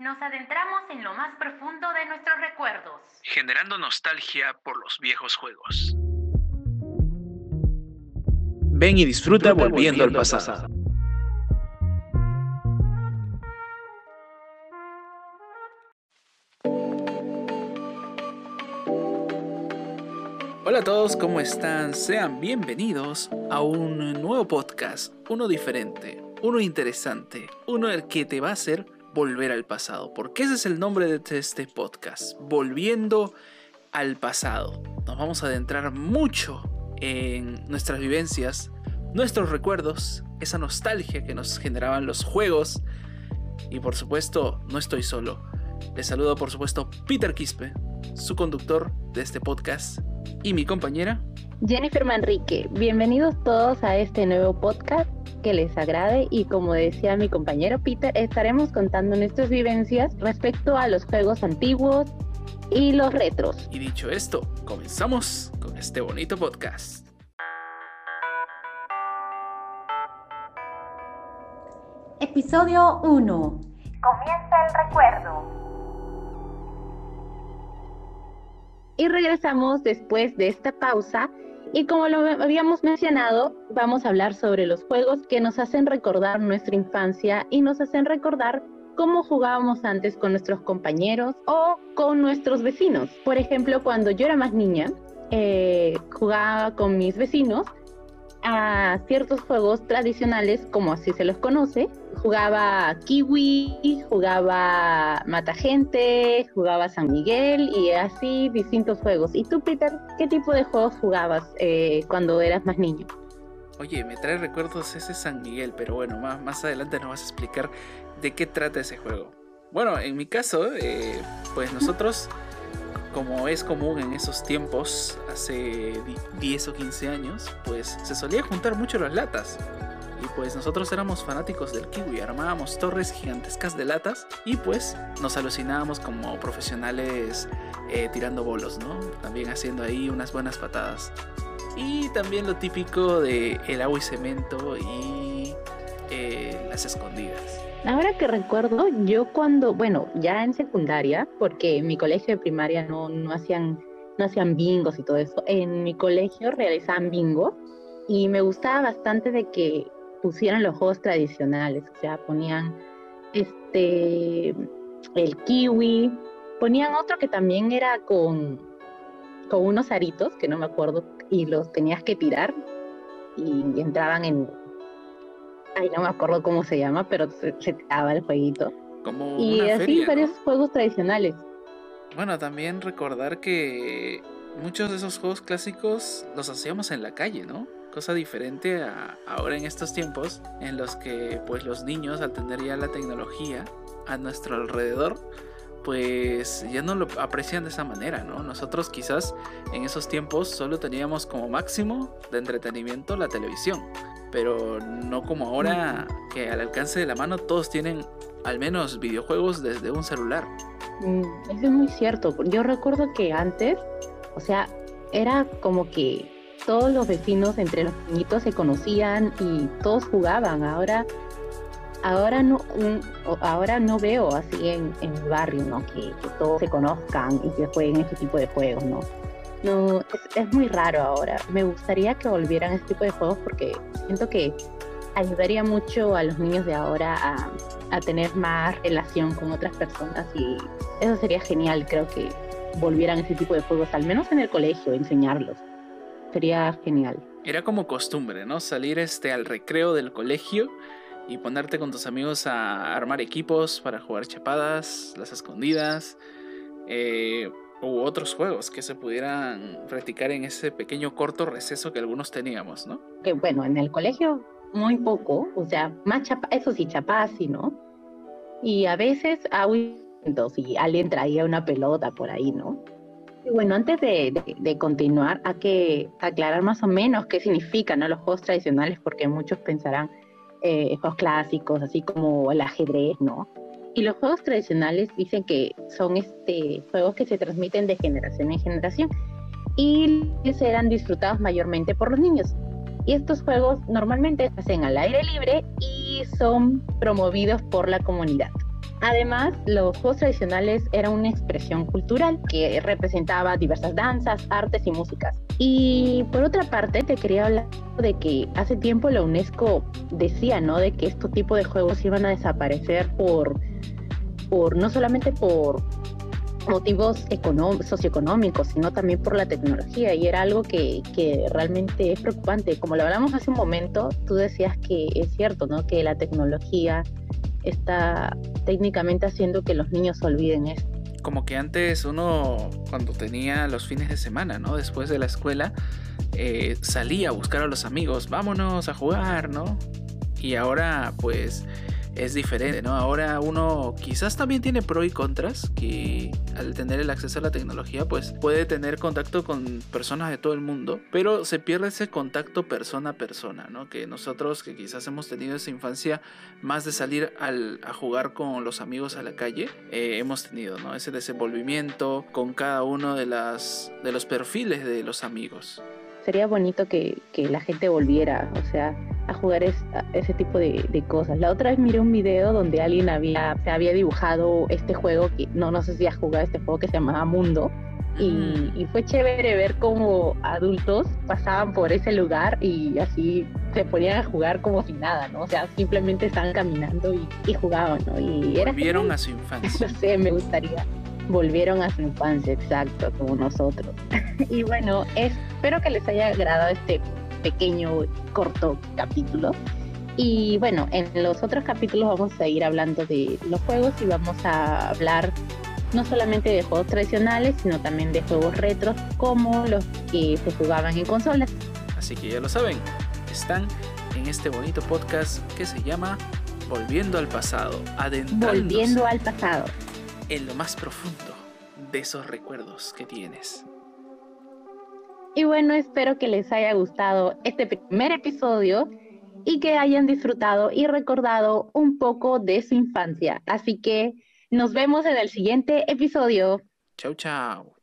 nos adentramos en lo más profundo de nuestros recuerdos, generando nostalgia por los viejos juegos. Ven y disfruta, volviendo, al pasado. Hola a todos, ¿cómo están? Sean bienvenidos a un nuevo podcast, uno diferente, uno interesante, uno que te va a hacer volver al pasado, porque ese es el nombre de este podcast, volviendo al pasado. Nos vamos a adentrar mucho en nuestras vivencias, nuestros recuerdos, esa nostalgia que nos generaban los juegos. Y por supuesto, no estoy solo. Les saludo por supuesto Peter Quispe, su conductor de este podcast, y mi compañera Jennifer Manrique. Bienvenidos todos a este nuevo podcast que les agrade y como decía mi compañero Peter, estaremos contando nuestras vivencias respecto a los juegos antiguos y los retros. Y dicho esto, comenzamos con este bonito podcast. Episodio 1. Comienza el recuerdo. Y regresamos después de esta pausa y como lo habíamos mencionado, vamos a hablar sobre los juegos que nos hacen recordar nuestra infancia y nos hacen recordar cómo jugábamos antes con nuestros compañeros o con nuestros vecinos. Por ejemplo, cuando yo era más niña, eh, jugaba con mis vecinos a ciertos juegos tradicionales, como así se los conoce. Jugaba Kiwi, jugaba Mata Gente, jugaba San Miguel y así distintos juegos. ¿Y tú, Peter, qué tipo de juegos jugabas eh, cuando eras más niño? Oye, me trae recuerdos ese San Miguel, pero bueno, más, más adelante nos vas a explicar de qué trata ese juego. Bueno, en mi caso, eh, pues nosotros como es común en esos tiempos, hace 10 o 15 años, pues se solía juntar mucho las latas. Y pues nosotros éramos fanáticos del kiwi, armábamos torres gigantescas de latas y pues nos alucinábamos como profesionales eh, tirando bolos, ¿no? También haciendo ahí unas buenas patadas. Y también lo típico de el agua y cemento y eh, las escondidas. Ahora que recuerdo, yo cuando, bueno, ya en secundaria, porque en mi colegio de primaria no, no hacían no hacían bingos y todo eso. En mi colegio realizaban bingo y me gustaba bastante de que pusieran los juegos tradicionales, o sea, ponían este el kiwi, ponían otro que también era con, con unos aritos, que no me acuerdo, y los tenías que tirar y entraban en, Ay, no me acuerdo cómo se llama, pero se, se daba el jueguito. Como y así varios juegos tradicionales. Bueno, también recordar que muchos de esos juegos clásicos los hacíamos en la calle, ¿no? Cosa diferente a ahora en estos tiempos en los que pues los niños al tener ya la tecnología a nuestro alrededor pues ya no lo aprecian de esa manera, ¿no? Nosotros quizás en esos tiempos solo teníamos como máximo de entretenimiento la televisión pero no como ahora que al alcance de la mano todos tienen al menos videojuegos desde un celular. Mm, eso es muy cierto. Yo recuerdo que antes, o sea, era como que todos los vecinos entre los niñitos se conocían y todos jugaban. Ahora, ahora no, mm, ahora no veo así en, en mi barrio, ¿no? Que, que, todos se conozcan y que jueguen este tipo de juegos, ¿no? No, es, muy raro ahora. Me gustaría que volvieran este tipo de juegos porque siento que ayudaría mucho a los niños de ahora a, a tener más relación con otras personas y eso sería genial. Creo que volvieran este tipo de juegos, al menos en el colegio, enseñarlos. Sería genial. Era como costumbre, ¿no? Salir este al recreo del colegio y ponerte con tus amigos a armar equipos para jugar chapadas, las escondidas. Eh, u otros juegos que se pudieran practicar en ese pequeño corto receso que algunos teníamos, ¿no? Que bueno, en el colegio muy poco, o sea, más chapa, eso sí, chapas, sí, ¿no? Y a veces entonces, y alguien traía una pelota por ahí, ¿no? Y bueno, antes de, de, continuar, hay que aclarar más o menos qué significan ¿no? los juegos tradicionales, porque muchos pensarán eh, juegos clásicos, así como el ajedrez, ¿no? Y los juegos tradicionales dicen que son este, juegos que se transmiten de generación en generación y serán disfrutados mayormente por los niños. Y estos juegos normalmente se hacen al aire libre y son promovidos por la comunidad. Además, los juegos tradicionales eran una expresión cultural que representaba diversas danzas, artes y músicas. Y por otra parte, te quería hablar de que hace tiempo la UNESCO decía, ¿no? De que este tipo de juegos iban a desaparecer por, por no solamente por motivos socioeconómicos, sino también por la tecnología. Y era algo que, que, realmente es preocupante. Como lo hablamos hace un momento, tú decías que es cierto, ¿no? Que la tecnología está técnicamente haciendo que los niños olviden esto. Como que antes uno, cuando tenía los fines de semana, ¿no? Después de la escuela, eh, salía a buscar a los amigos, vámonos a jugar, ¿no? Y ahora, pues, es diferente, ¿no? Ahora uno quizás también tiene pro y contras, que al tener el acceso a la tecnología, pues puede tener contacto con personas de todo el mundo, pero se pierde ese contacto persona a persona, ¿no? Que nosotros que quizás hemos tenido esa infancia más de salir al, a jugar con los amigos a la calle, eh, hemos tenido, ¿no? Ese desenvolvimiento con cada uno de, las, de los perfiles de los amigos sería bonito que, la gente volviera, o sea, a jugar ese tipo de, de, cosas. La otra vez miré un video donde alguien había, había dibujado este juego, que no, no sé si has jugado este juego que se llamaba Mundo. Y, y, fue chévere ver cómo adultos pasaban por ese lugar y así se ponían a jugar como si nada, ¿no? O sea, simplemente estaban caminando y, y jugaban, ¿no? Y Volvieron a su infancia. no sé, me gustaría volvieron a su infancia, exacto, como nosotros. y bueno, espero que les haya agradado este pequeño, corto capítulo. Y bueno, en los otros capítulos vamos a ir hablando de los juegos y vamos a hablar no solamente de juegos tradicionales, sino también de juegos retros como los que se jugaban en consolas. Así que ya lo saben, están en este bonito podcast que se llama Volviendo al pasado, Volviendo al pasado en lo más profundo de esos recuerdos que tienes. Y bueno, espero que les haya gustado este primer episodio y que hayan disfrutado y recordado un poco de su infancia. Así que nos vemos en el siguiente episodio. Chau, chau.